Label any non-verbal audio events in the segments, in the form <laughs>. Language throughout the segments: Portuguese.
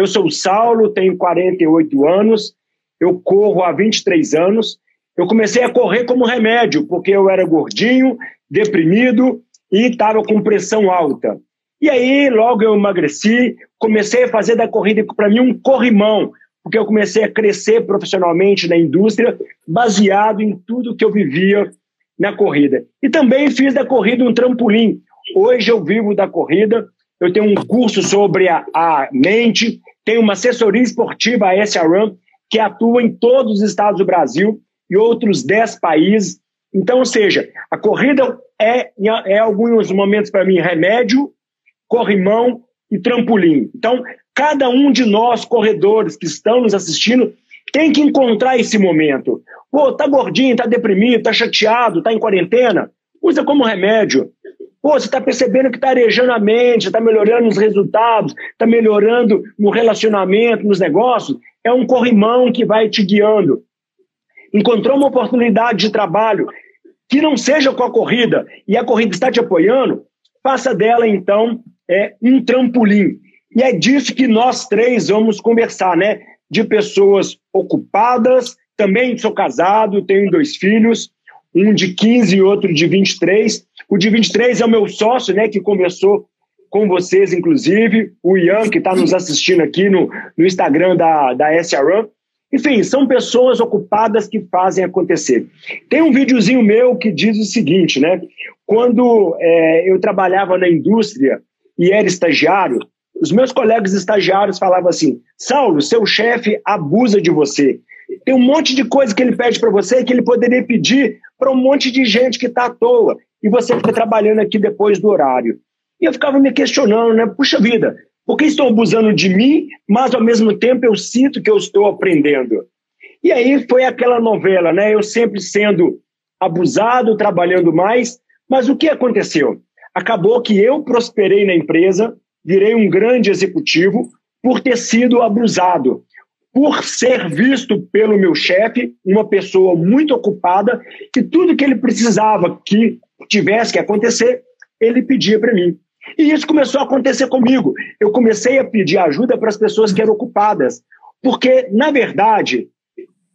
Eu sou o Saulo, tenho 48 anos, eu corro há 23 anos. Eu comecei a correr como remédio, porque eu era gordinho, deprimido e estava com pressão alta. E aí, logo eu emagreci, comecei a fazer da corrida, para mim, um corrimão, porque eu comecei a crescer profissionalmente na indústria, baseado em tudo que eu vivia na corrida. E também fiz da corrida um trampolim. Hoje eu vivo da corrida, eu tenho um curso sobre a, a mente, tenho uma assessoria esportiva, a SRAM, que atua em todos os estados do Brasil e outros 10 países. Então, ou seja, a corrida é, em alguns momentos, para mim, remédio, corrimão e trampolim. Então, cada um de nós, corredores que estão nos assistindo, tem que encontrar esse momento. Pô, tá gordinho, tá deprimido, tá chateado, tá em quarentena? Usa como remédio. Pô, você está percebendo que está arejando a mente, está melhorando os resultados, está melhorando no relacionamento, nos negócios. É um corrimão que vai te guiando. Encontrou uma oportunidade de trabalho que não seja com a corrida e a corrida está te apoiando, faça dela, então, é, um trampolim. E é disso que nós três vamos conversar, né? De pessoas ocupadas, também sou casado, tenho dois filhos, um de 15 e outro de 23. O de 23 é o meu sócio, né, que conversou com vocês, inclusive, o Ian, que está nos assistindo aqui no, no Instagram da, da SRAM. Enfim, são pessoas ocupadas que fazem acontecer. Tem um videozinho meu que diz o seguinte, né? Quando é, eu trabalhava na indústria, e era estagiário, os meus colegas estagiários falavam assim: Saulo, seu chefe abusa de você. Tem um monte de coisa que ele pede para você que ele poderia pedir para um monte de gente que está à toa. E você fica trabalhando aqui depois do horário. E eu ficava me questionando, né? Puxa vida, por que estão abusando de mim, mas ao mesmo tempo eu sinto que eu estou aprendendo? E aí foi aquela novela, né? Eu sempre sendo abusado, trabalhando mais, mas o que aconteceu? acabou que eu prosperei na empresa, virei um grande executivo por ter sido abusado, por ser visto pelo meu chefe, uma pessoa muito ocupada, que tudo que ele precisava que tivesse que acontecer, ele pedia para mim. E isso começou a acontecer comigo. Eu comecei a pedir ajuda para as pessoas que eram ocupadas, porque, na verdade,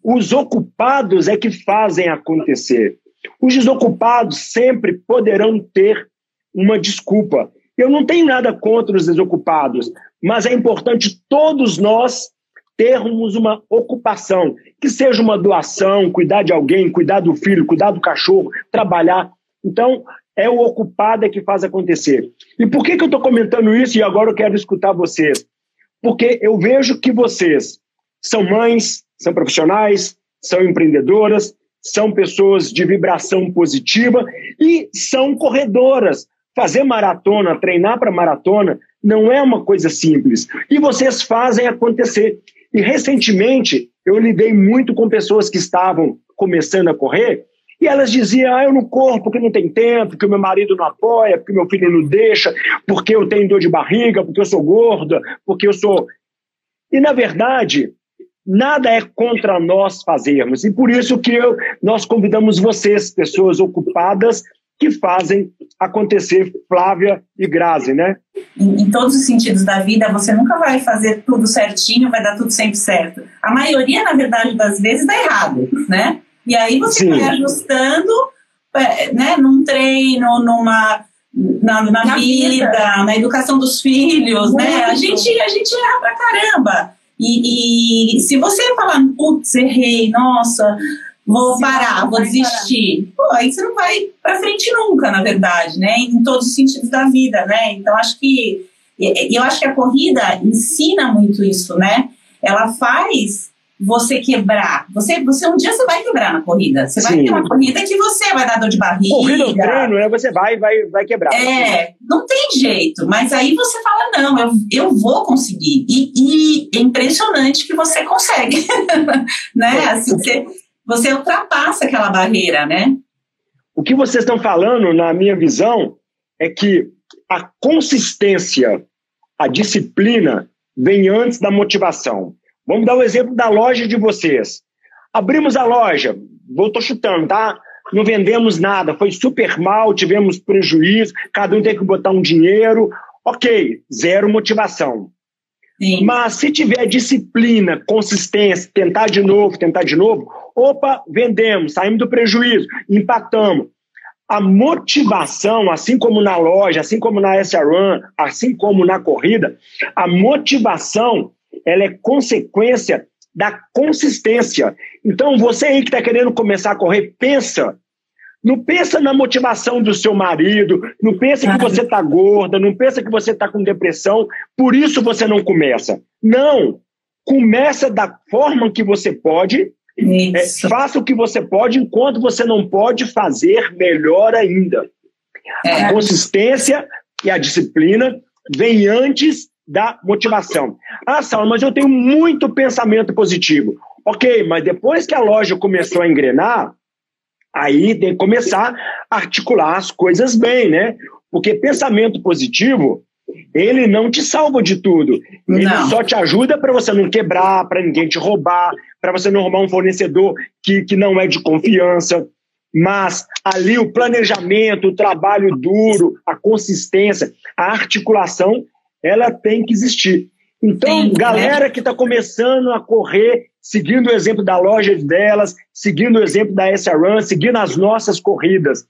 os ocupados é que fazem acontecer. Os desocupados sempre poderão ter uma desculpa. Eu não tenho nada contra os desocupados, mas é importante todos nós termos uma ocupação, que seja uma doação, cuidar de alguém, cuidar do filho, cuidar do cachorro, trabalhar. Então, é o ocupado que faz acontecer. E por que, que eu estou comentando isso e agora eu quero escutar vocês? Porque eu vejo que vocês são mães, são profissionais, são empreendedoras, são pessoas de vibração positiva e são corredoras fazer maratona, treinar para maratona, não é uma coisa simples. E vocês fazem acontecer. E recentemente eu lidei muito com pessoas que estavam começando a correr e elas diziam: ah, eu não corro porque não tem tempo, porque o meu marido não apoia, porque meu filho não deixa, porque eu tenho dor de barriga, porque eu sou gorda, porque eu sou. E na verdade, nada é contra nós fazermos. E por isso que eu, nós convidamos vocês, pessoas ocupadas, que fazem acontecer Flávia e Grazi, né? Em, em, todos os sentidos da vida, você nunca vai fazer tudo certinho, vai dar tudo sempre certo. A maioria, na verdade, das vezes dá errado, né? E aí você Sim. vai ajustando, é, né, num treino, numa na, na, na vida, vida, na educação dos filhos, Muito. né? A gente, a gente erra pra caramba. E, e se você falar, putz, errei, nossa, vou parar, vou desistir. Pô, aí você não vai para frente nunca, na verdade, né? Em todos os sentidos da vida, né? Então acho que eu acho que a corrida ensina muito isso, né? Ela faz você quebrar. Você, você um dia você vai quebrar na corrida. Você vai ter uma corrida que você vai dar dor de barriga. Corrida é um treino, né? Você vai, vai, vai quebrar. É, não tem jeito. Mas aí você fala não, eu, eu vou conseguir. E, e é impressionante que você consegue, <laughs> né? É. Assim, você você ultrapassa aquela barreira, né? O que vocês estão falando, na minha visão, é que a consistência, a disciplina, vem antes da motivação. Vamos dar o um exemplo da loja de vocês. Abrimos a loja, vou tô chutando, tá? Não vendemos nada, foi super mal, tivemos prejuízo, cada um tem que botar um dinheiro. Ok, zero motivação. Mas se tiver disciplina, consistência, tentar de novo, tentar de novo, opa, vendemos, saímos do prejuízo, empatamos. A motivação, assim como na loja, assim como na SRAM, assim como na corrida, a motivação ela é consequência da consistência. Então, você aí que está querendo começar a correr, pensa não pensa na motivação do seu marido, não pensa que você está gorda, não pensa que você está com depressão, por isso você não começa. Não! Começa da forma que você pode, é, faça o que você pode, enquanto você não pode fazer melhor ainda. É. A consistência e a disciplina vem antes da motivação. Ah, Saulo, mas eu tenho muito pensamento positivo. Ok, mas depois que a loja começou a engrenar, Aí tem que começar a articular as coisas bem, né? Porque pensamento positivo, ele não te salva de tudo. Ele não. só te ajuda para você não quebrar, para ninguém te roubar, para você não roubar um fornecedor que, que não é de confiança. Mas ali o planejamento, o trabalho duro, a consistência, a articulação, ela tem que existir. Então, Sim, galera né? que está começando a correr, seguindo o exemplo da loja delas, seguindo o exemplo da SRAM, seguindo as nossas corridas,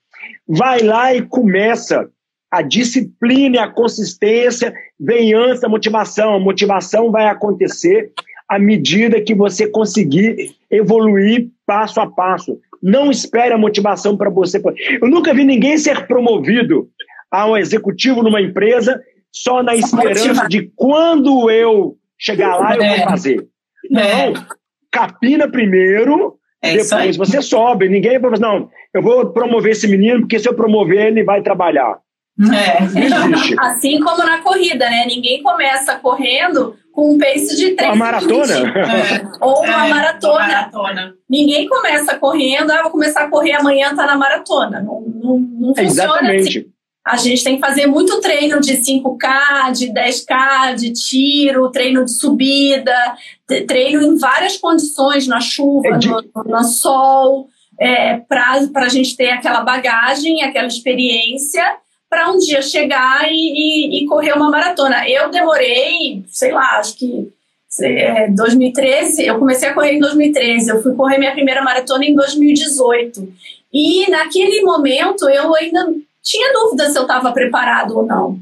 vai lá e começa. A disciplina e a consistência vem antes da motivação. A motivação vai acontecer à medida que você conseguir evoluir passo a passo. Não espere a motivação para você. Eu nunca vi ninguém ser promovido a um executivo numa empresa só na esperança de quando eu chegar lá eu vou é. fazer. É. Não, capina primeiro, é depois você sobe. Ninguém vai fazer, não, eu vou promover esse menino, porque se eu promover, ele vai trabalhar. É. <laughs> Assim como na corrida, né? Ninguém começa correndo com um pace de 3 Uma maratona? É. Ou uma, é, maratona. uma, maratona. Ninguém começa correndo, ah, vou começar a correr amanhã, tá na maratona. Não, não, não funciona Exatamente. assim. A gente tem que fazer muito treino de 5K, de 10K, de tiro, treino de subida, treino em várias condições, na chuva, é no, no, sol, é, para a gente ter aquela bagagem, aquela experiência, para um dia chegar e, e, e, correr uma maratona. Eu demorei, sei lá, acho que é, 2013, eu comecei a correr em 2013, eu fui correr minha primeira maratona em 2018. E naquele momento eu ainda tinha dúvida se eu estava preparado ou não.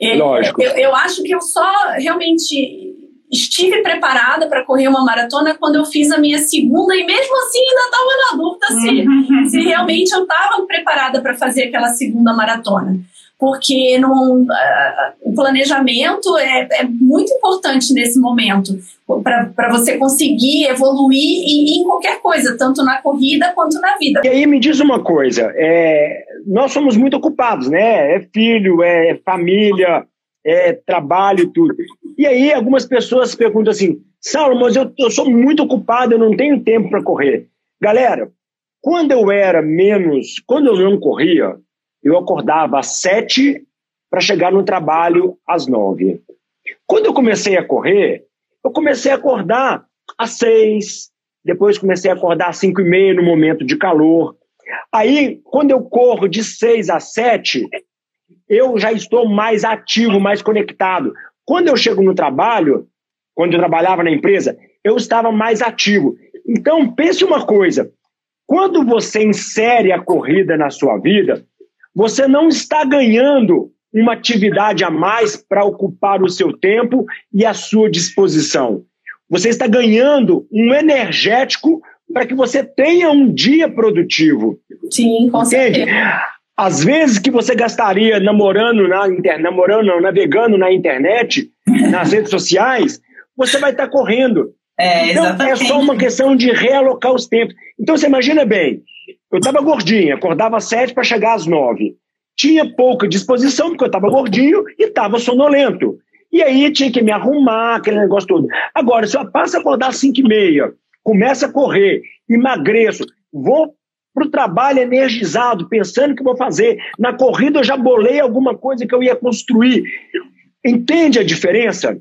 É, Lógico. Eu, eu acho que eu só realmente estive preparada para correr uma maratona quando eu fiz a minha segunda e mesmo assim ainda estava na dúvida se, uhum. se realmente eu estava preparada para fazer aquela segunda maratona porque uh, o planejamento é, é, muito importante nesse momento para você conseguir evoluir e, em qualquer coisa, tanto na corrida quanto na vida. E aí me diz uma coisa, é, nós somos muito ocupados, né? É filho, é família, é trabalho e tudo. E aí algumas pessoas perguntam assim, Saulo, mas eu, eu sou muito ocupado, eu não tenho tempo para correr. Galera, quando eu era menos, quando eu não corria, eu acordava às sete para chegar no trabalho às nove. Quando eu comecei a correr, eu comecei a acordar às seis, depois comecei a acordar às cinco e meia no momento de calor. Aí, quando eu corro de seis a sete, eu já estou mais ativo, mais conectado. Quando eu chego no trabalho, quando eu trabalhava na empresa, eu estava mais ativo. Então, pense uma coisa: quando você insere a corrida na sua vida, você não está ganhando uma atividade a mais para ocupar o seu tempo e a sua disposição. Você está ganhando um energético para que você tenha um dia produtivo. Sim, com Entende? certeza. Às vezes que você gastaria namorando na internet, namorando, não, navegando na internet, <laughs> nas redes sociais, você vai estar correndo. É, então, é só uma questão de realocar os tempos. Então, você imagina bem, eu estava gordinha, acordava às sete para chegar às nove. Tinha pouca disposição, porque eu estava gordinho e estava sonolento. E aí tinha que me arrumar, aquele negócio todo. Agora, se eu passo a acordar às cinco e meia, começo a correr, emagreço, vou para o trabalho energizado, pensando o que vou fazer. Na corrida eu já bolei alguma coisa que eu ia construir. Entende a diferença?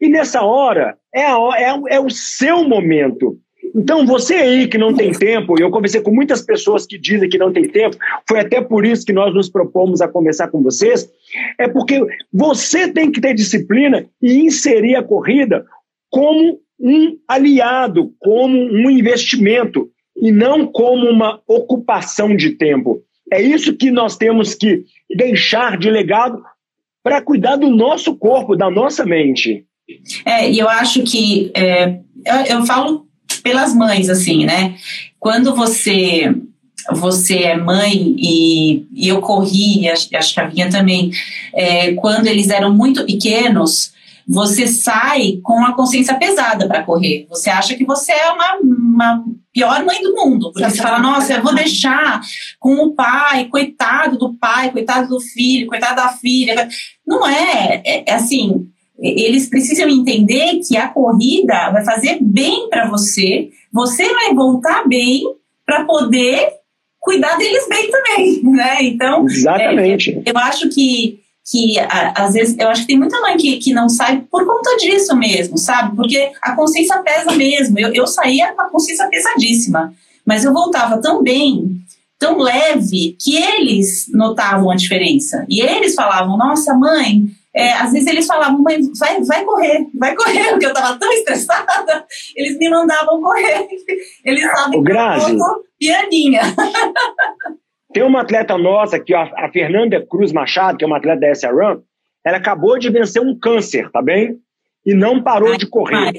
E nessa hora, é, a, é, é o seu momento. Então, você aí que não tem tempo, eu conversei com muitas pessoas que dizem que não tem tempo, foi até por isso que nós nos propomos a conversar com vocês, é porque você tem que ter disciplina e inserir a corrida como um aliado, como um investimento e não como uma ocupação de tempo. É isso que nós temos que deixar de legado para cuidar do nosso corpo, da nossa mente. É, e eu acho que é, eu, eu falo pelas mães, assim, né? Quando você você é mãe e, e eu corri, acho, acho que a minha também, é, quando eles eram muito pequenos, você sai com a consciência pesada para correr. Você acha que você é uma, uma pior mãe do mundo, porque você fala, nossa, eu vou deixar com o pai, coitado do pai, coitado do filho, coitado da filha. Não é, é, é assim, eles precisam entender que a corrida vai fazer bem para você, você vai voltar bem para poder cuidar deles bem também, <laughs> né? Então, exatamente. É, eu acho que que às vezes eu acho que tem muita mãe que, que não sai por conta disso mesmo, sabe? Porque a consciência pesa mesmo. Eu, eu saía com a consciência pesadíssima, mas eu voltava tão bem, tão leve, que eles notavam a diferença. E eles falavam: Nossa, mãe, é, às vezes eles falavam, mãe, vai, vai correr, vai correr, <laughs> porque eu estava tão estressada, eles me mandavam correr. <laughs> Eles sabem que eu tô pianinha. <laughs> Tem uma atleta nossa, que a, Fernanda Cruz Machado, que é uma atleta da SRAM, ela acabou de vencer um câncer, tá bem? E não parou Ai, de correr.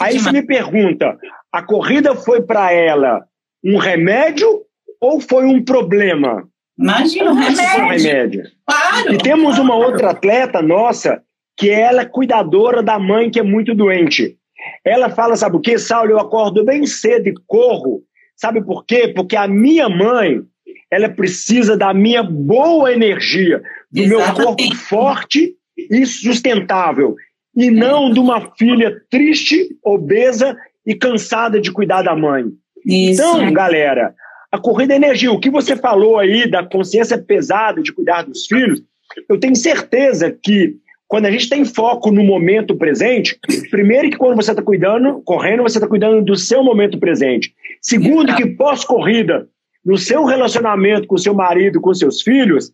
Aí você me pergunta, a corrida foi para ela um remédio ou foi um problema? Imagina, um remédio. Um remédio. Claro. E temos uma outra atleta nossa que ela é cuidadora da mãe que é muito doente. Ela fala, sabe o que, Saulo? Eu acordo bem cedo e corro. Sabe por quê? Porque a minha mãe, ela precisa da minha boa energia, do Exatamente. meu corpo forte e sustentável, e não de uma filha triste, obesa e cansada de cuidar da mãe. Isso. Então, galera, a corrida é energia. O que você falou aí da consciência pesada de cuidar dos filhos, eu tenho certeza que quando a gente tem foco no momento presente, primeiro que quando você está cuidando, correndo, você está cuidando do seu momento presente. Segundo, que pós-corrida, no seu relacionamento com seu marido, com seus filhos,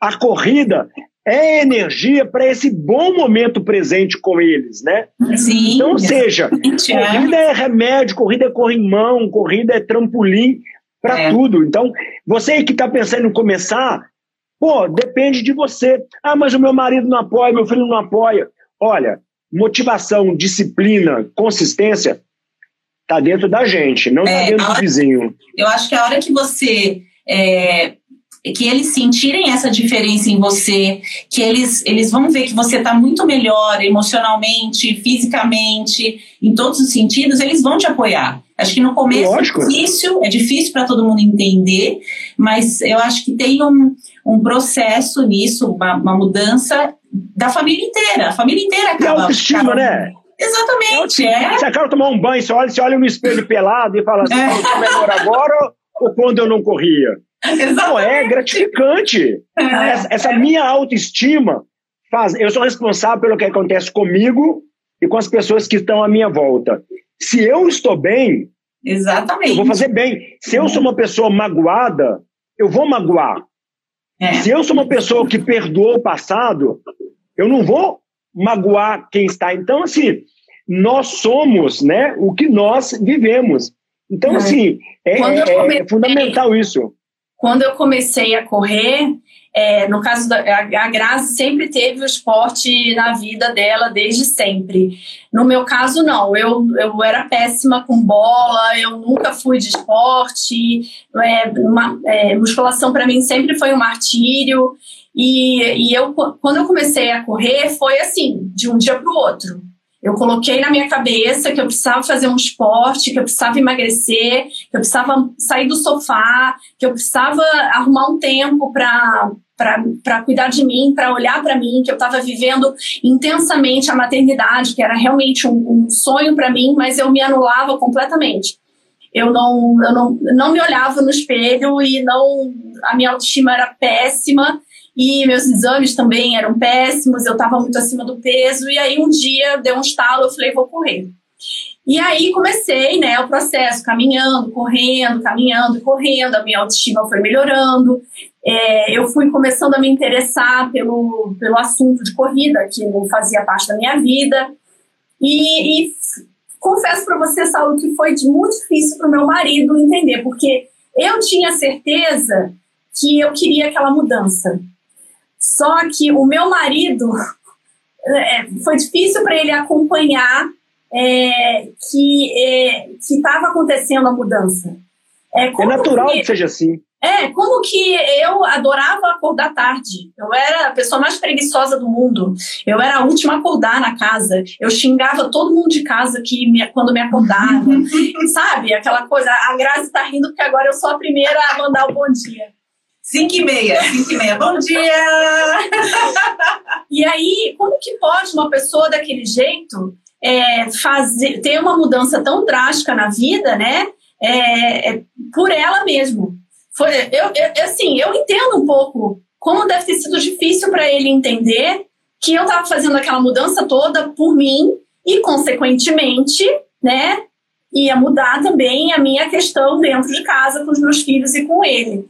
a corrida é energia para esse bom momento presente com eles, né? Sim. Então, seja, corrida é remédio, corrida é corrimão, corrida é trampolim para é. tudo. Então, você que está pensando em começar, pô, depende de você. Ah, mas o meu marido não apoia, meu filho não apoia. Olha, motivação, disciplina, consistência está dentro da gente, não está é, dentro do vizinho. Eu acho que a hora que você é, que eles sentirem essa diferença em você, que eles, eles vão ver que você está muito melhor emocionalmente, fisicamente, em todos os sentidos, eles vão te apoiar. Acho que no começo Lógico. é difícil, é difícil para todo mundo entender, mas eu acho que tem um, um processo nisso, uma, uma mudança da família inteira. A família inteira acaba. E autoestima, acaba, né? Exatamente. É. Você acaba de tomar um banho, você olha, você olha no espelho pelado e fala assim, é. eu melhor agora ou quando eu não corria? Exatamente. Não, é gratificante. É. Essa, essa minha autoestima faz. Eu sou responsável pelo que acontece comigo e com as pessoas que estão à minha volta. Se eu estou bem, Exatamente. eu vou fazer bem. Se eu sou uma pessoa magoada, eu vou magoar. É. Se eu sou uma pessoa que perdoou o passado, eu não vou magoar quem está. Então, assim, nós somos né, o que nós vivemos. Então, assim, é, é, comecei, é fundamental isso. Quando eu comecei a correr, é, no caso da a Grazi sempre teve o esporte na vida dela desde sempre. No meu caso, não. Eu, eu era péssima com bola, eu nunca fui de esporte. É, uma, é, musculação para mim sempre foi um martírio. E, e eu, quando eu comecei a correr, foi assim, de um dia para o outro. Eu coloquei na minha cabeça que eu precisava fazer um esporte, que eu precisava emagrecer, que eu precisava sair do sofá, que eu precisava arrumar um tempo para para cuidar de mim, para olhar para mim, que eu estava vivendo intensamente a maternidade, que era realmente um, um sonho para mim, mas eu me anulava completamente. Eu não, eu não, não me olhava no espelho e não a minha autoestima era péssima e meus exames também eram péssimos, eu estava muito acima do peso, e aí um dia deu um estalo, eu falei, vou correr. E aí comecei, né, o processo, caminhando, correndo, caminhando, correndo, a minha autoestima foi melhorando. É, eu fui começando a me interessar pelo, pelo assunto de corrida, que não fazia parte da minha vida. E, e confesso para você, Saulo, que foi muito difícil para o meu marido entender, porque eu tinha certeza que eu queria aquela mudança. Só que o meu marido <laughs> é, foi difícil para ele acompanhar é, que é, estava acontecendo a mudança. É, é natural que, que seja assim. É, como que eu adorava acordar tarde. Eu era a pessoa mais preguiçosa do mundo. Eu era a última a acordar na casa. Eu xingava todo mundo de casa que me, quando me acordava. <laughs> Sabe? Aquela coisa, a Grazi tá rindo porque agora eu sou a primeira a mandar o bom dia. Cinco e meia, cinco e meia, bom dia! <laughs> e aí, como que pode uma pessoa daquele jeito é, fazer, ter uma mudança tão drástica na vida, né? É, é, por ela mesmo. Foi, eu, eu, assim, eu entendo um pouco como deve ter sido difícil para ele entender que eu estava fazendo aquela mudança toda por mim e, consequentemente, né, ia mudar também a minha questão dentro de casa com os meus filhos e com ele.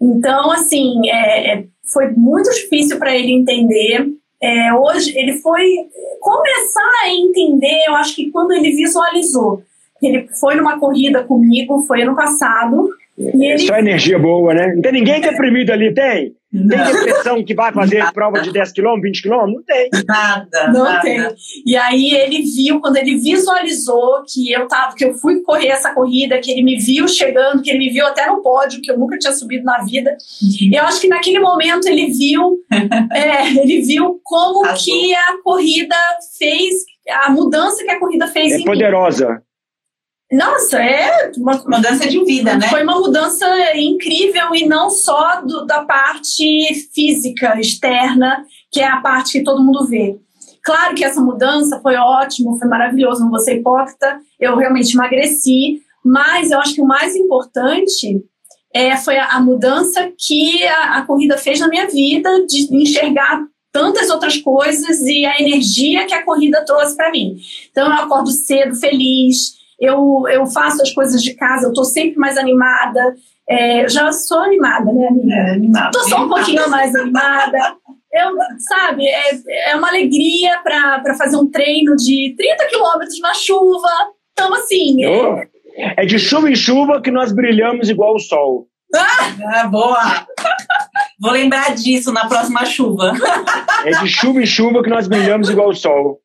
Então, assim, é, é foi muito difícil para ele entender. É, hoje, ele foi começar a entender, eu acho que quando ele visualizou. Ele foi numa corrida comigo, foi ano passado. E ele... Só energia boa, né? Não tem ninguém deprimido ali, tem? Não. Tem depressão que vai fazer nada. prova de 10 km, 20 km? Não tem. Nada. Não nada. tem. E aí ele viu, quando ele visualizou que eu tava, que eu fui correr essa corrida, que ele me viu chegando, que ele me viu até no pódio, que eu nunca tinha subido na vida. Uhum. Eu acho que naquele momento ele viu, <laughs> é, ele viu como que a corrida fez, a mudança que a corrida fez é em poderosa. Mim. Nossa, é uma mudança de vida, né? Foi uma mudança incrível e não só do, da parte física, externa, que é a parte que todo mundo vê. Claro que essa mudança foi ótimo, foi maravilhoso, não vou ser hipócrita, eu realmente emagreci, mas eu acho que o mais importante é, foi a, a mudança que a, a corrida fez na minha vida, de enxergar tantas outras coisas e a energia que a corrida trouxe para mim. Então eu acordo cedo, feliz, eu, eu faço as coisas de casa, eu estou sempre mais animada. É, já sou animada, né, amiga? É, animada. Tô só um pouquinho mais animada. Eu, sabe, é, é uma alegria para fazer um treino de 30 quilômetros na chuva. Então, assim. Oh, é de chuva em chuva que nós brilhamos igual o sol. Ah, boa! Vou lembrar disso na próxima chuva. É de chuva em chuva que nós brilhamos igual o sol.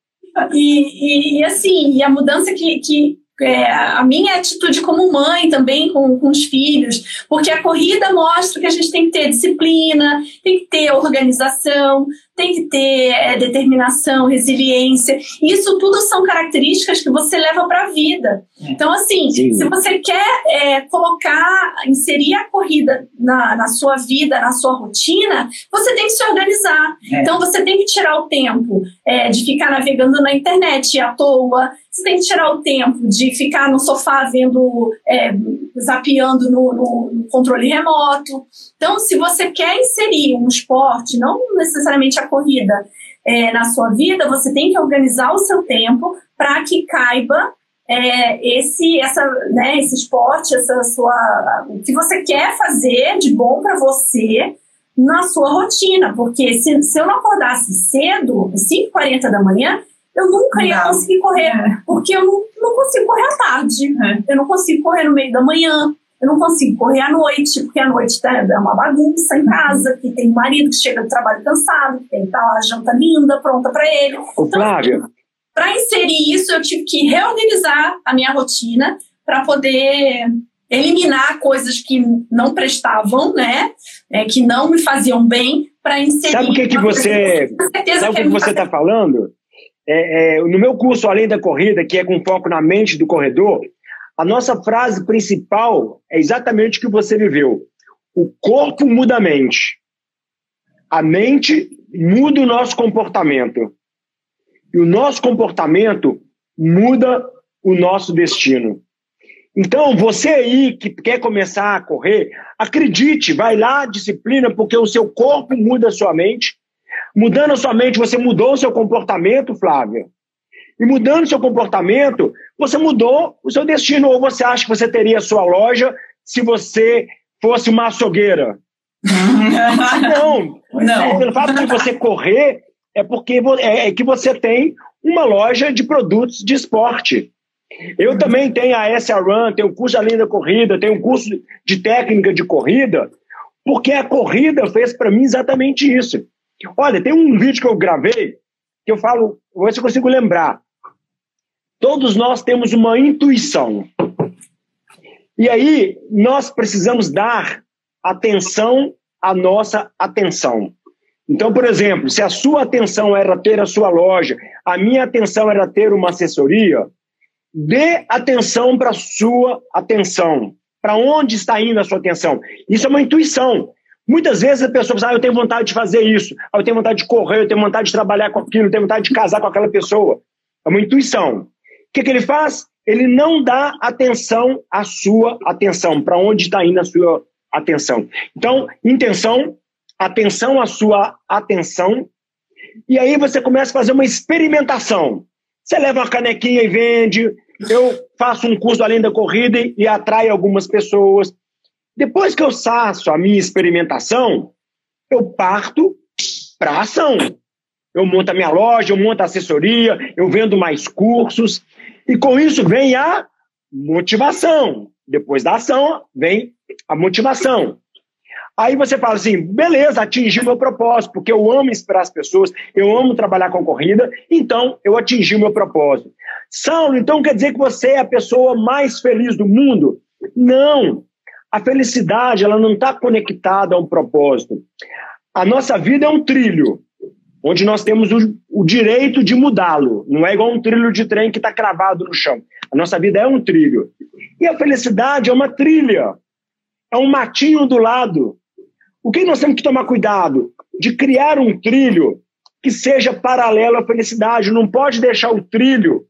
E, e, e assim, e a mudança que, que, é, a minha atitude como mãe também com, com os filhos, porque a corrida mostra que a gente tem que ter disciplina, tem que ter organização, tem que ter é, determinação, resiliência. Isso tudo são características que você leva para a vida. Então, assim, Sim. se você quer é, colocar, inserir a corrida na, na sua vida, na sua rotina, você tem que se organizar. É. Então, você tem que tirar o tempo é, de ficar navegando na internet à toa, você tem que tirar o tempo de ficar no sofá vendo, é, zapeando no, no, no, controle remoto. Então, se você quer inserir um esporte, não necessariamente a corrida, é, na sua vida, você tem que organizar o seu tempo para que caiba é, esse, essa, né, esse esporte, essa sua, o que você quer fazer de bom para você na sua rotina. Porque se, se eu não acordasse cedo, 5h40 da manhã, eu nunca ia conseguir correr, é. porque eu não, não consigo correr à tarde, é. eu não consigo correr no meio da manhã, eu não consigo correr à noite, porque à noite tá, é uma bagunça em casa, que tem um marido que chega do trabalho cansado, que tem que estar lá a janta linda, pronta para ele. Ô, então. Para inserir isso, eu tive que reorganizar a minha rotina para poder eliminar coisas que não prestavam, né? É, que não me faziam bem, para inserir. Sabe o que, que você. Sabe o que, que você está falando? É, é, no meu curso Além da Corrida, que é com foco na mente do corredor, a nossa frase principal é exatamente o que você viveu. O corpo muda a mente. A mente muda o nosso comportamento. E o nosso comportamento muda o nosso destino. Então, você aí que quer começar a correr, acredite, vai lá, disciplina, porque o seu corpo muda a sua mente Mudando a sua mente, você mudou o seu comportamento, Flávia. E mudando o seu comportamento, você mudou o seu destino. Ou você acha que você teria a sua loja se você fosse uma açougueira? <laughs> não. não. Pelo fato de você correr, é porque é, é que você tem uma loja de produtos de esporte. Eu também tenho a SA Run, tenho o curso da Corrida, tenho um curso de técnica de corrida, porque a corrida fez para mim exatamente isso. Olha, tem um vídeo que eu gravei que eu falo, vou ver se eu consigo lembrar. Todos nós temos uma intuição. E aí nós precisamos dar atenção à nossa atenção. Então, por exemplo, se a sua atenção era ter a sua loja, a minha atenção era ter uma assessoria, dê atenção para a sua atenção. Para onde está indo a sua atenção? Isso é uma intuição. Muitas vezes a pessoa diz, ah, eu tenho vontade de fazer isso, ah, eu tenho vontade de correr, eu tenho vontade de trabalhar com aquilo, eu tenho vontade de casar com aquela pessoa. É uma intuição. O que, que ele faz? Ele não dá atenção à sua atenção, para onde está indo a sua atenção. Então, intenção, atenção à sua atenção, e aí você começa a fazer uma experimentação. Você leva uma canequinha e vende, eu faço um curso além da corrida e atrai algumas pessoas. Depois que eu faço a minha experimentação, eu parto para ação. Eu monto a minha loja, eu monto a assessoria, eu vendo mais cursos, e com isso vem a motivação. Depois da ação, vem a motivação. Aí você fala assim, beleza, atingi meu propósito, porque eu amo inspirar as pessoas, eu amo trabalhar com corrida, então eu atingi o meu propósito. Saulo, então quer dizer que você é a pessoa mais feliz do mundo? Não. A felicidade, ela não está conectada a um propósito. A nossa vida é um trilho, onde nós temos o, o direito de mudá-lo. Não é igual um trilho de trem que está cravado no chão. A nossa vida é um trilho. E a felicidade é uma trilha. É um matinho do lado. O que nós temos que tomar cuidado? De criar um trilho que seja paralelo à felicidade. Não pode deixar o trilho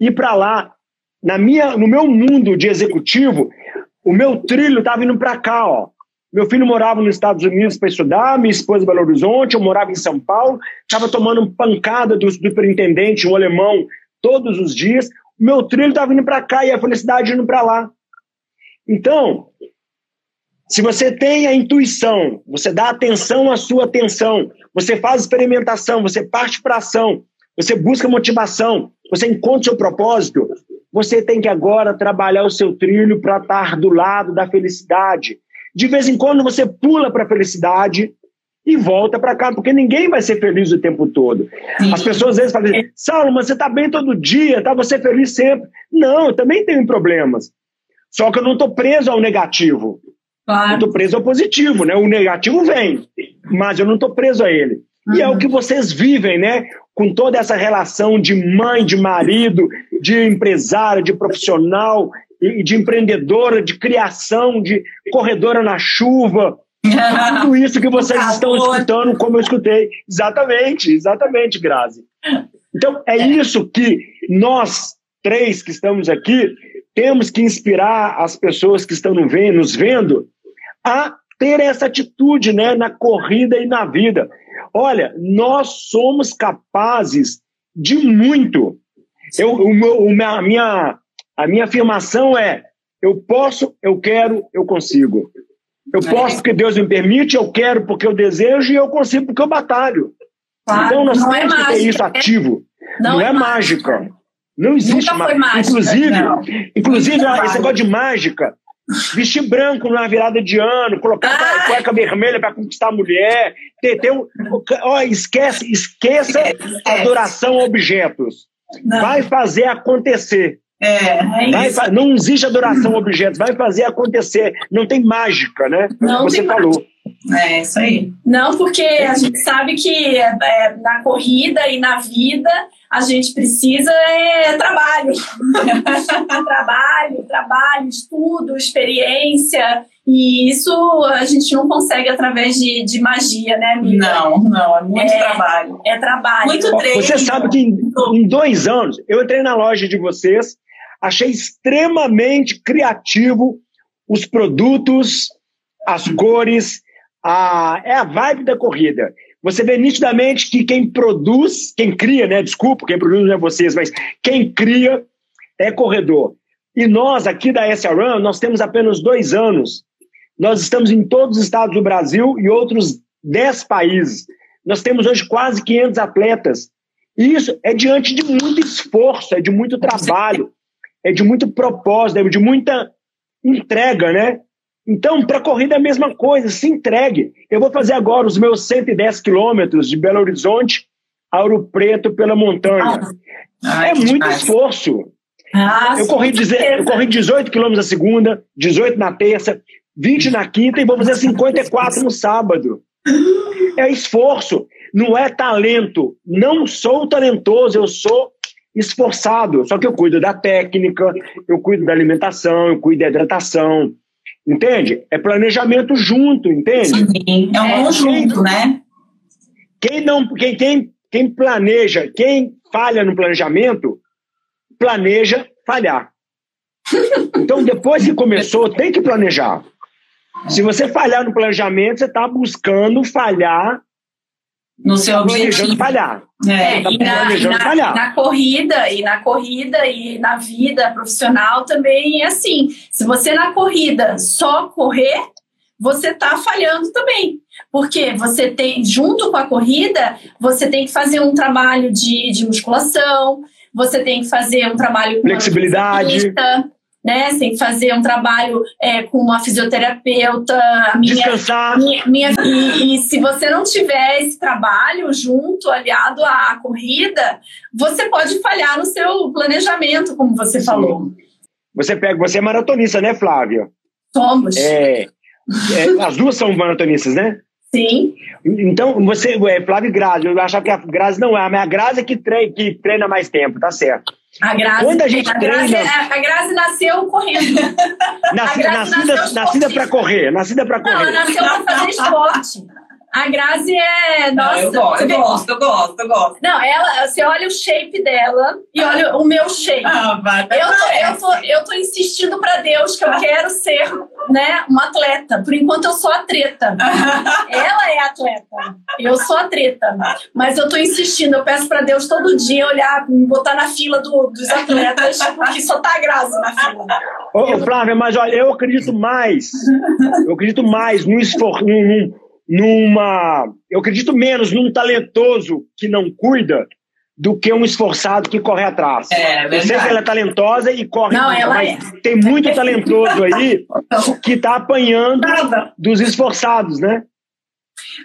ir para lá. Na minha, no meu mundo de executivo, o meu trilho estava indo para cá. Ó. Meu filho morava nos Estados Unidos para estudar, minha esposa em Belo Horizonte, eu morava em São Paulo, estava tomando pancada do superintendente, um alemão, todos os dias. O meu trilho estava indo para cá e a felicidade indo para lá. Então, se você tem a intuição, você dá atenção à sua atenção, você faz experimentação, você parte para ação, você busca motivação, você encontra seu propósito, você tem que agora trabalhar o seu trilho para estar do lado da felicidade. De vez em quando você pula para a felicidade e volta para cá, porque ninguém vai ser feliz o tempo todo. Sim. As pessoas às vezes falam assim, Saulo, mas você está bem todo dia, tá? Você é feliz sempre. Não, eu também tenho problemas. Só que eu não estou preso ao negativo. Claro. Eu estou preso ao positivo, né? O negativo vem, mas eu não estou preso a ele. Uhum. E é o uhum. que vocês vivem, né? Com toda essa relação de mãe, de marido, de empresária, de profissional, de empreendedora, de criação, de corredora na chuva. Tudo <laughs> isso que vocês estão escutando, como eu escutei. Exatamente, exatamente, Grazi. Então, é, é isso que nós três que estamos aqui temos que inspirar as pessoas que estão nos vendo a ter essa atitude né, na corrida e na vida. Olha, nós somos capazes de muito. Eu, o meu, a, minha, a minha afirmação é: eu posso, eu quero, eu consigo. Eu é. posso porque Deus me permite, eu quero porque eu desejo e eu consigo porque eu batalho. Claro, então nós é temos é que ter isso ativo. Não, não é, é mágica. mágica. Não existe mágica. mágica. Inclusive, não. inclusive esse negócio de mágica vestir branco na virada de ano, colocar ah. cueca vermelha para conquistar a mulher, ter, ter um, ó, esquece, esqueça adoração a objetos. Não. Vai fazer acontecer. É, é vai, não existe adoração a objetos, vai fazer acontecer. Não tem mágica, né? Não Você falou. É isso aí. Não, porque a gente sabe que é, na corrida e na vida a gente precisa é trabalho. <laughs> trabalho, trabalho, estudo, experiência. E isso a gente não consegue através de, de magia, né, amiga? Não, não, é muito é, trabalho. É trabalho. Muito treino. Você sabe que em, em dois anos eu entrei na loja de vocês, achei extremamente criativo os produtos, as cores, a, é a vibe da corrida você vê nitidamente que quem produz, quem cria, né? Desculpa, quem produz não é vocês, mas quem cria é corredor. E nós, aqui da SRAM, nós temos apenas dois anos. Nós estamos em todos os estados do Brasil e outros dez países. Nós temos hoje quase 500 atletas. E isso é diante de muito esforço, é de muito trabalho, é de muito propósito, é de muita entrega, né? Então, para a corrida é a mesma coisa, se entregue. Eu vou fazer agora os meus 110 quilômetros de Belo Horizonte a Ouro Preto pela montanha. Ah, é muito demais. esforço. Ah, eu, corri, eu corri 18 quilômetros na segunda, 18 na terça, 20 na quinta e vou fazer 54 no sábado. É esforço, não é talento. Não sou talentoso, eu sou esforçado. Só que eu cuido da técnica, eu cuido da alimentação, eu cuido da hidratação. Entende? É planejamento junto, entende? Sim, é um é, conjunto, né? Quem não, quem, quem, quem planeja, quem falha no planejamento, planeja falhar. <laughs> Então, depois que começou, tem que planejar. Se você falhar no planejamento, você está buscando falhar no seu objetivo. falhar. É, tá e, na, e, na, falhar. na corrida, e na corrida, e na vida profissional também é assim. Se você na corrida só correr, você está falhando também. Porque você tem, junto com a corrida, você tem que fazer um trabalho de, de musculação, você tem que fazer um trabalho com flexibilidade né? Que fazer um trabalho é, com uma fisioterapeuta. Minha, Descansar. Minha, minha e, e, se você não tiver esse trabalho junto, aliado à corrida, você pode falhar no seu planejamento, como você Sim. falou. Você pega, você é maratonista, né, Flávia? Somos. É, é, as duas são maratonistas, né? Sim. Então, você, é Flávio Grazi, eu achava que a Grazi não é, mas a Grazi é que treina, que treina mais tempo, tá certo. A Grazi, Quando a gente a treina... Grazi, a Grazi nasceu correndo. <laughs> Nascida, nascida, nascida para correr, nascida para correr. Não, nasceu para fazer <laughs> esporte. A Grazi é. Nossa, não, eu, gosto, eu gosto, eu gosto, eu gosto. Não, ela, você olha o shape dela e olha o meu shape. Ah, vai, vai eu, tô, eu, tô, eu tô insistindo para Deus que eu quero ser né, uma atleta. Por enquanto eu sou atleta. <laughs> ela é atleta. Eu sou atleta. Mas eu tô insistindo, eu peço para Deus todo dia olhar, me botar na fila do, dos atletas, <laughs> porque só tá a Grazi na fila. Ô, Flávia, mas olha, eu acredito mais. Eu acredito mais no esforço numa. Eu acredito menos num talentoso que não cuida do que um esforçado que corre atrás. É, eu sei que ela é talentosa e corre, não, ela mas é. tem muito <laughs> talentoso aí que está apanhando dos esforçados, né?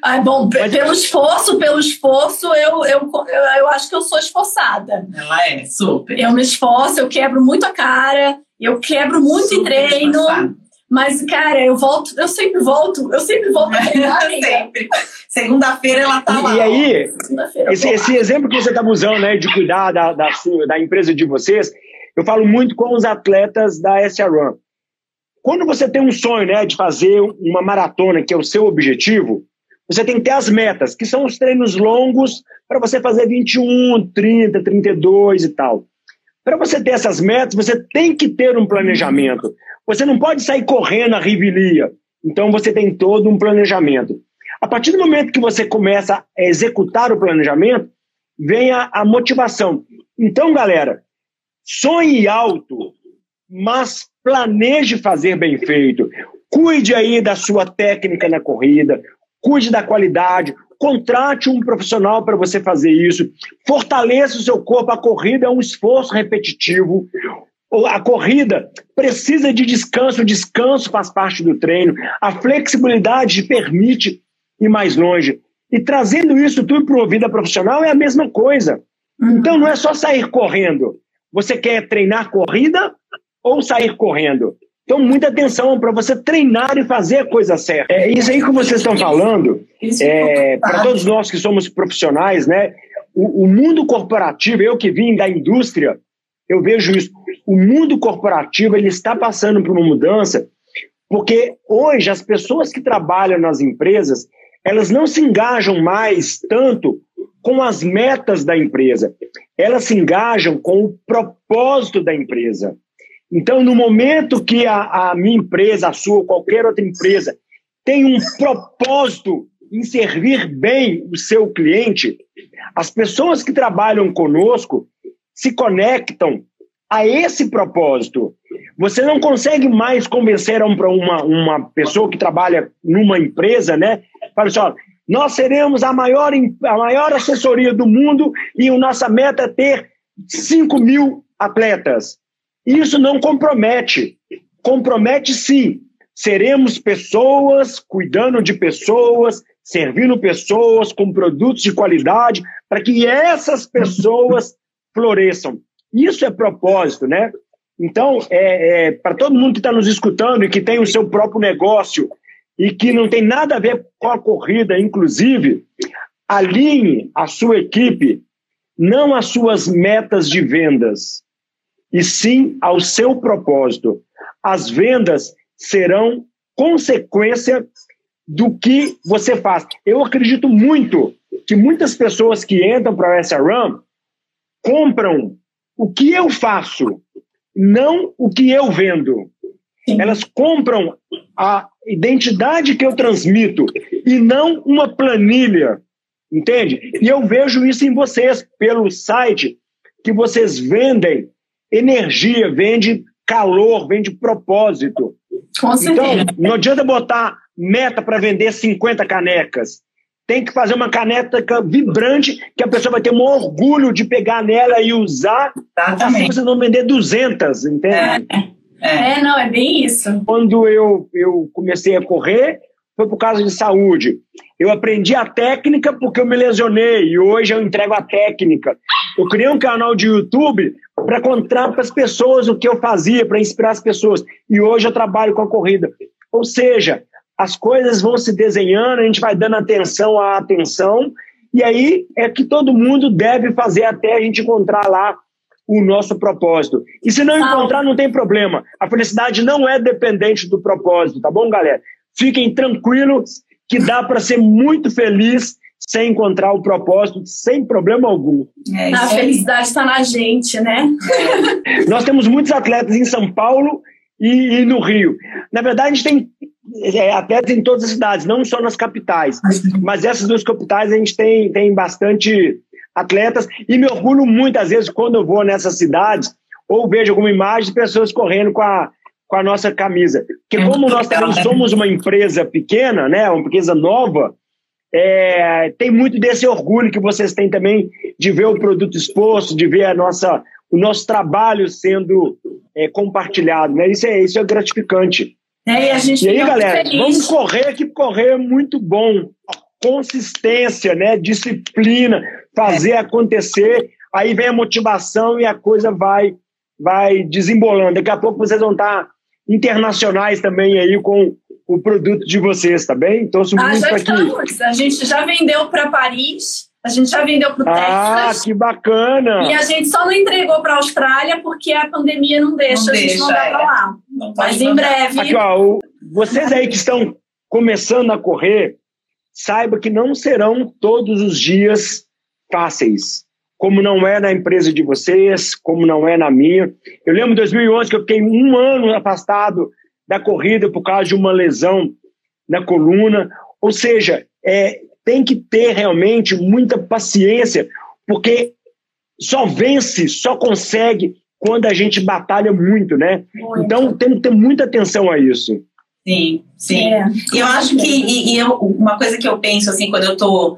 Ah, bom, mas, pelo esforço, pelo esforço, eu, eu, eu, eu acho que eu sou esforçada. Ela é, super. Eu me esforço, eu quebro muito a cara, eu quebro muito super em treino. Esforçada. Mas, cara, eu volto, eu sempre volto, eu sempre volto a treinar. <laughs> sempre. Segunda-feira ela tá e, lá. E aí, esse, esse, exemplo que você está usando, né, de cuidar da, da, da empresa de vocês, eu falo muito com os atletas da SRAM. Quando você tem um sonho, né, de fazer uma maratona, que é o seu objetivo, você tem que ter as metas, que são os treinos longos para você fazer 21, 30, 32 e tal. Para você ter essas metas, você tem que ter um planejamento. Você não pode sair correndo a rivilia. Então você tem todo um planejamento. A partir do momento que você começa a executar o planejamento, vem a, a motivação. Então, galera, sonhe alto, mas planeje fazer bem feito. Cuide aí da sua técnica na corrida, cuide da qualidade, contrate um profissional para você fazer isso, fortaleça o seu corpo. A corrida é um esforço repetitivo a corrida precisa de descanso, o descanso faz parte do treino, a flexibilidade permite ir mais longe. E trazendo isso tudo para uma vida profissional é a mesma coisa. Uhum. Então não é só sair correndo. Você quer treinar corrida ou sair correndo? Então, muita atenção para você treinar e fazer a coisa certa. É isso aí que vocês estão falando, é, para todos nós que somos profissionais, né? O, o mundo corporativo, eu que vim da indústria, eu vejo isso. O mundo corporativo ele está passando por uma mudança, porque hoje as pessoas que trabalham nas empresas elas não se engajam mais tanto com as metas da empresa, elas se engajam com o propósito da empresa. Então, no momento que a, a minha empresa, a sua, qualquer outra empresa, tem um propósito em servir bem o seu cliente, as pessoas que trabalham conosco, se conectam a esse propósito. Você não consegue mais convencer uma, uma pessoa que trabalha numa empresa, né? Fala assim, nós seremos a maior, a maior assessoria do mundo e a nossa meta é ter 5 mil atletas. Isso não compromete. Compromete sim. Seremos pessoas cuidando de pessoas, servindo pessoas com produtos de qualidade, para que essas pessoas <laughs> floresçam. Isso é propósito, né? Então, é, é para todo mundo que está nos escutando e que tem o seu próprio negócio e que não tem nada a ver com a corrida, inclusive, alinhe a sua equipe não às suas metas de vendas, e sim ao seu propósito. As vendas serão consequência do que você faz. Eu acredito muito que muitas pessoas que entram para a SRAM compram o que eu faço, não o que eu vendo. Elas compram a identidade que eu transmito e não uma planilha, entende? E eu vejo isso em vocês pelo site que vocês vendem energia, vende calor, vende propósito. Com então, não adianta botar meta para vender 50 canecas tem que fazer uma caneca vibrante que a pessoa vai ter um orgulho de pegar nela e usar. Exatamente. Assim vocês vão vender 200, entende? É, é. é, não, é bem isso. Quando eu, eu comecei a correr, foi por causa de saúde. Eu aprendi a técnica porque eu me lesionei e hoje eu entrego a técnica. Eu criei um canal de YouTube para contar para as pessoas o que eu fazia, para inspirar as pessoas. E hoje eu trabalho com a corrida. Ou seja, as coisas vão se desenhando, a gente vai dando atenção à atenção, e aí é que todo mundo deve fazer até a gente encontrar lá o nosso propósito. E se não encontrar, não tem problema. A felicidade não é dependente do propósito, tá bom, galera? Fiquem tranquilos que dá para ser muito feliz sem encontrar o propósito, sem problema algum. É, a felicidade está na gente, né? <laughs> Nós temos muitos atletas em São Paulo e, e no Rio. Na verdade, a gente tem é, atletas em todas as cidades, não só nas capitais. Mas essas duas capitais a gente tem, tem bastante atletas e me orgulho muitas vezes quando eu vou nessas cidades ou vejo alguma imagem de pessoas correndo com a, com a nossa camisa. Porque como nós também somos uma empresa pequena, né, uma empresa nova, é, tem muito desse orgulho que vocês têm também de ver o produto exposto, de ver a nossa, o nosso trabalho sendo é, compartilhado. Né? Isso, é, isso é gratificante. É, e, a gente e aí, galera, feliz. vamos correr, que correr é muito bom. Consistência, né? Disciplina, fazer é. acontecer. Aí vem a motivação e a coisa vai, vai desembolando. Daqui a pouco vocês vão estar internacionais também aí com o produto de vocês, tá bem? Então, ah, já aqui. estamos. A gente já vendeu para Paris, a gente já vendeu para o ah, Texas. Ah, que bacana! E a gente só não entregou para a Austrália porque a pandemia não deixa não a gente deixa, mandar é. para lá. Mas em breve. Aqui, ó, vocês aí que estão começando a correr, saiba que não serão todos os dias fáceis. Como não é na empresa de vocês, como não é na minha. Eu lembro de 2011 que eu fiquei um ano afastado da corrida por causa de uma lesão na coluna. Ou seja, é, tem que ter realmente muita paciência, porque só vence, só consegue quando a gente batalha muito, né? Muito. Então tem que ter muita atenção a isso. Sim, sim. É. Eu acho que e, e eu, uma coisa que eu penso assim quando eu tô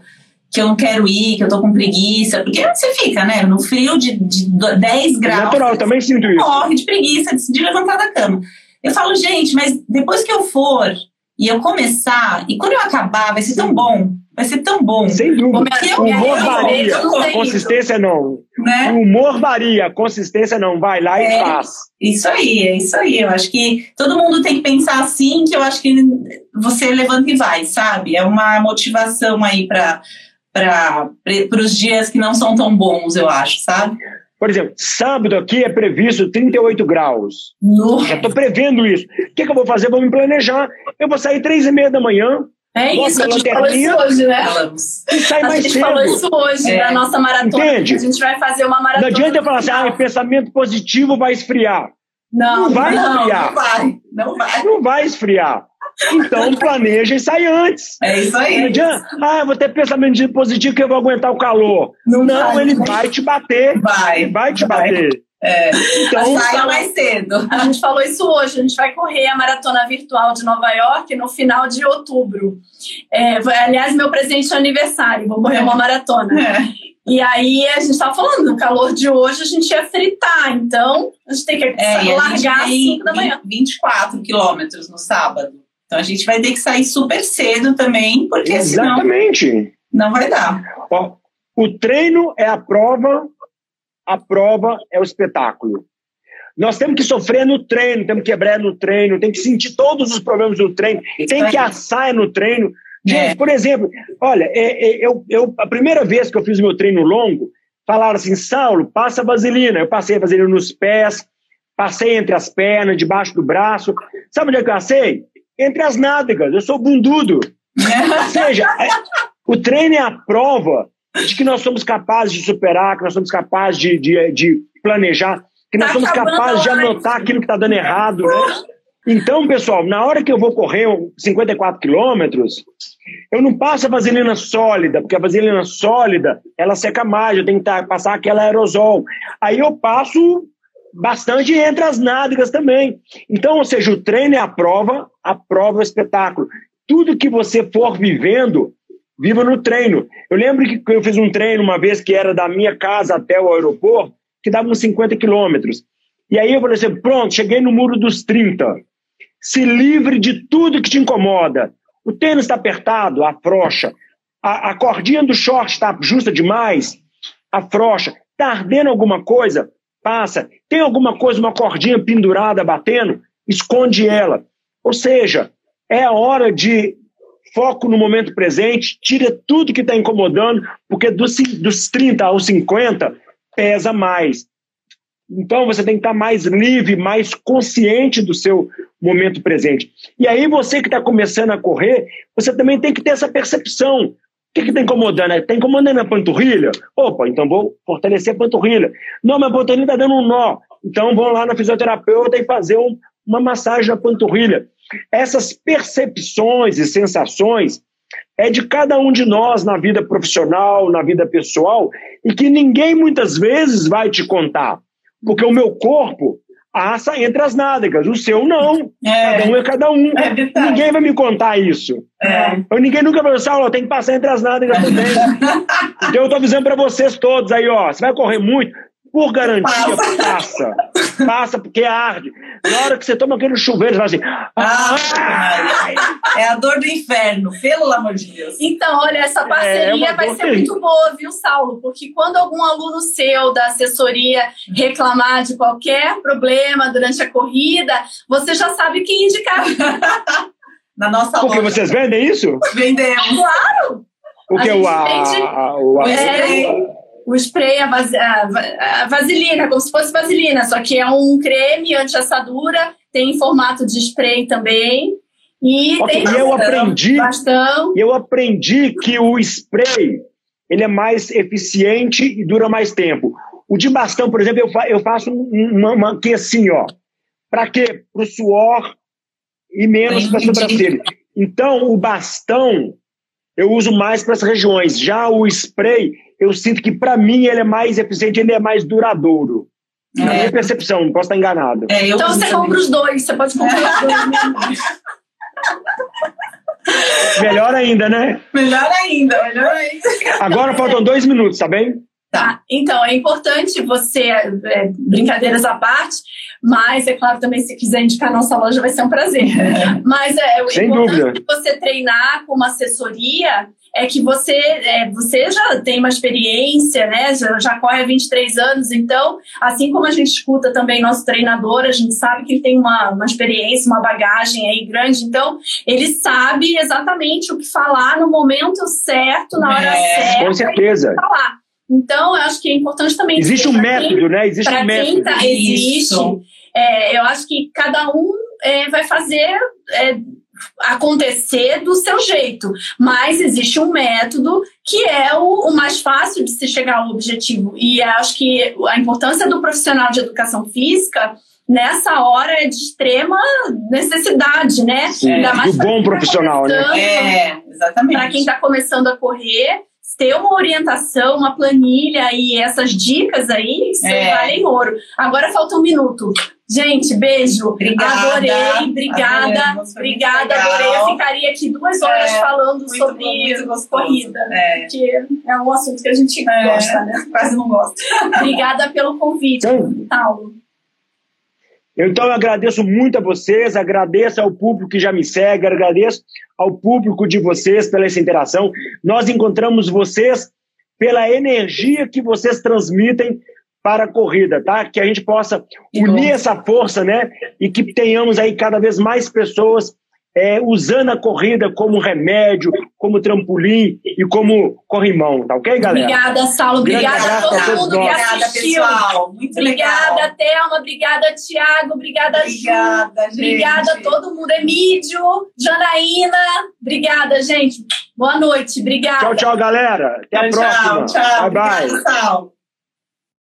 que eu não quero ir, que eu tô com preguiça, porque você fica, né? No frio de, de 10 graus. É natural, também sinto isso. Morre de preguiça de, de levantar da cama. Eu falo, gente, mas depois que eu for e eu começar, e quando eu acabar, vai ser tão bom. Vai ser tão bom. Sem dúvida. O humor varia, a consistência não. Né? O humor varia, consistência não. Vai lá é, e faz. Isso aí, é isso aí. Eu acho que todo mundo tem que pensar assim, que eu acho que você levanta e vai, sabe? É uma motivação aí para para os dias que não são tão bons, eu acho, sabe? Por exemplo, sábado aqui é previsto 38 graus. Nossa. Já estou prevendo isso. O que, que, eu vou fazer? Vou me planejar. Eu vou sair três e meia da manhã, é isso, a gente falou isso hoje, né? E sai a mais gente cedo. falou isso hoje, é. na nossa maratona. Entende? A gente vai fazer uma maratona. Não adianta eu falar assim, ah, pensamento positivo vai esfriar. Não, não vai não, esfriar. Não vai, não vai. Não vai esfriar. Então planeja e sai antes. É isso aí. Não adianta, ah, vou ter pensamento positivo que eu vou aguentar o calor. Não, não vai, ele vai te bater. Vai. Vai te vai. bater. É, então, saia mais cedo. A gente falou isso hoje. A gente vai correr a maratona virtual de Nova York no final de outubro. É, aliás, meu presente de aniversário. Vou correr é. uma maratona. É. E aí a gente estava falando, no calor de hoje a gente ia fritar, então a gente tem que é, largar às 5 da manhã. 24 quilômetros no sábado. Então a gente vai ter que sair super cedo também, porque Exatamente. senão não vai dar. Ó, o treino é a prova, a prova é o espetáculo. Nós temos que sofrer no treino, temos que quebrar no treino, tem que sentir todos os problemas no treino, tem que assar no treino. Gente, é. por exemplo, olha, é, é, eu, eu, a primeira vez que eu fiz meu treino longo, falaram assim, Saulo, passa vaselina. Eu passei a vaselina nos pés, passei entre as pernas, debaixo do braço. Sabe onde é que eu passei? Entre as nádegas. Eu sou bundudo. Ou <laughs> seja, é, o treino é a prova de que nós somos capazes de superar, que nós somos capazes de, de, de planejar, que nós tá somos capazes de anotar aquilo que está dando errado. Né? Então, pessoal, na hora que eu vou correr 54 quilômetros, eu não passo a vaselina sólida, porque a vaselina sólida, ela seca mais, eu tenho que passar aquela aerosol. Aí eu passo bastante entre as nádegas também. Então, ou seja, o treino é a prova, a prova é o espetáculo. Tudo que você for vivendo, viva no treino. Eu lembro que eu fiz um treino uma vez que era da minha casa até o aeroporto, que dava uns 50 quilômetros. E aí eu falei assim, pronto, cheguei no muro dos 30 se livre de tudo que te incomoda. O tênis está apertado, afrouxa. A, a cordinha do short está justa demais, afrouxa. Está ardendo alguma coisa? Passa. Tem alguma coisa, uma cordinha pendurada batendo? Esconde ela. Ou seja, é a hora de foco no momento presente, tira tudo que está incomodando, porque dos, dos 30 aos 50 pesa mais. Então você tem que estar mais livre, mais consciente do seu momento presente. E aí você que está começando a correr, você também tem que ter essa percepção. O que está incomodando? Está incomodando a panturrilha? Opa, então vou fortalecer a panturrilha. Não, mas a panturrilha está dando um nó. Então vou lá na fisioterapeuta e fazer um, uma massagem na panturrilha. Essas percepções e sensações é de cada um de nós na vida profissional, na vida pessoal, e que ninguém muitas vezes vai te contar. Porque o meu corpo assa entre as nádegas, o seu não. É. Cada um é cada um. É ninguém vai me contar isso. É. Ninguém nunca vai falar, tem que passar entre as nádegas também. <laughs> então eu estou avisando para vocês todos aí, ó, você vai correr muito, por garantia, passa. passa. Passa, porque arde. Na hora que você toma aquele chuveiro, você vai assim. Ah, é a dor do inferno, pelo amor de Deus. Então, olha, essa é, parceria é vai ser muito boa, viu, Saulo? Porque quando algum aluno seu da assessoria reclamar de qualquer problema durante a corrida, você já sabe quem indicar. <laughs> Na nossa Porque loja. vocês vendem isso? Vendemos. Claro! O que é o, a, a, o, a, é, o spray, a, vas a, vaselina, como se fosse vaselina, só que é um creme anti-assadura, tem em formato de spray também. E okay, tem e eu aprendi, bastão. eu aprendi que o spray ele é mais eficiente e dura mais tempo. O de bastão, por exemplo, eu, fa eu faço uma, uma que assim, ó. Para quê? Para o suor e menos para a sobrancelha. Então, o bastão eu uso mais para as regiões. Já o spray, eu sinto que, para mim, ele é mais eficiente, ele é mais duradouro. É. Na minha percepção, não posso estar enganado. É, então você também. compra os dois, você pode comprar os dois. <laughs> Melhor ainda, né? Melhor ainda, melhor ainda. Agora faltam dois minutos, tá bem? Tá, então é importante você, é, brincadeiras à parte, mas é claro também se quiser indicar nossa loja vai ser um prazer. <laughs> Mas é, Sem importante dúvida. você treinar com uma assessoria é que você, é, você já tem uma experiência, né? Já, já corre há 23 anos, então, assim como a gente escuta também nosso treinador, a gente sabe que ele tem uma, uma experiência, uma bagagem aí grande, então ele sabe exatamente o que falar no momento certo, na hora é, certa. Com certeza. Falar. Então, eu acho que é importante também. Existe um método, quem, né? Existe um método. Tá, existe. É, eu acho que cada um é, vai fazer é, acontecer do seu jeito, mas existe um método que é o, o, mais fácil de se chegar ao objetivo. E acho que a importância do profissional de educação física nessa hora é de extrema necessidade, né? Sim, Ainda mais do bom profissional, tá né? É, exatamente. Para quem está começando a correr ter uma orientação, uma planilha e essas dicas aí, é. valem ouro. Agora falta um minuto. Gente, beijo. Obrigada. Adorei, obrigada. Obrigada, adorei. Eu ficaria aqui duas horas é, falando sobre bom, corrida. É. Porque é um assunto que a gente é, gosta, né? Quase não gosta. obrigada pelo convite, então, Paulo. Então eu agradeço muito a vocês, agradeço ao público que já me segue, agradeço ao público de vocês pela essa interação. Nós encontramos vocês pela energia que vocês transmitem para a corrida, tá? Que a gente possa unir essa força, né? E que tenhamos aí cada vez mais pessoas é, usando a corrida como remédio, como trampolim e como corrimão, tá ok, galera? Obrigada, Saulo. Obrigada a todo mundo que assistiu. Pessoal. Muito obrigada, legal. Thelma. Obrigada, Tiago. Obrigada, Obrigada, Ju. gente. Obrigada a todo mundo. Emílio, Janaína. Obrigada, gente. Boa noite. Obrigada. Tchau, tchau, galera. Até tchau, a próxima. Tchau, tchau. Bye, bye. Obrigada,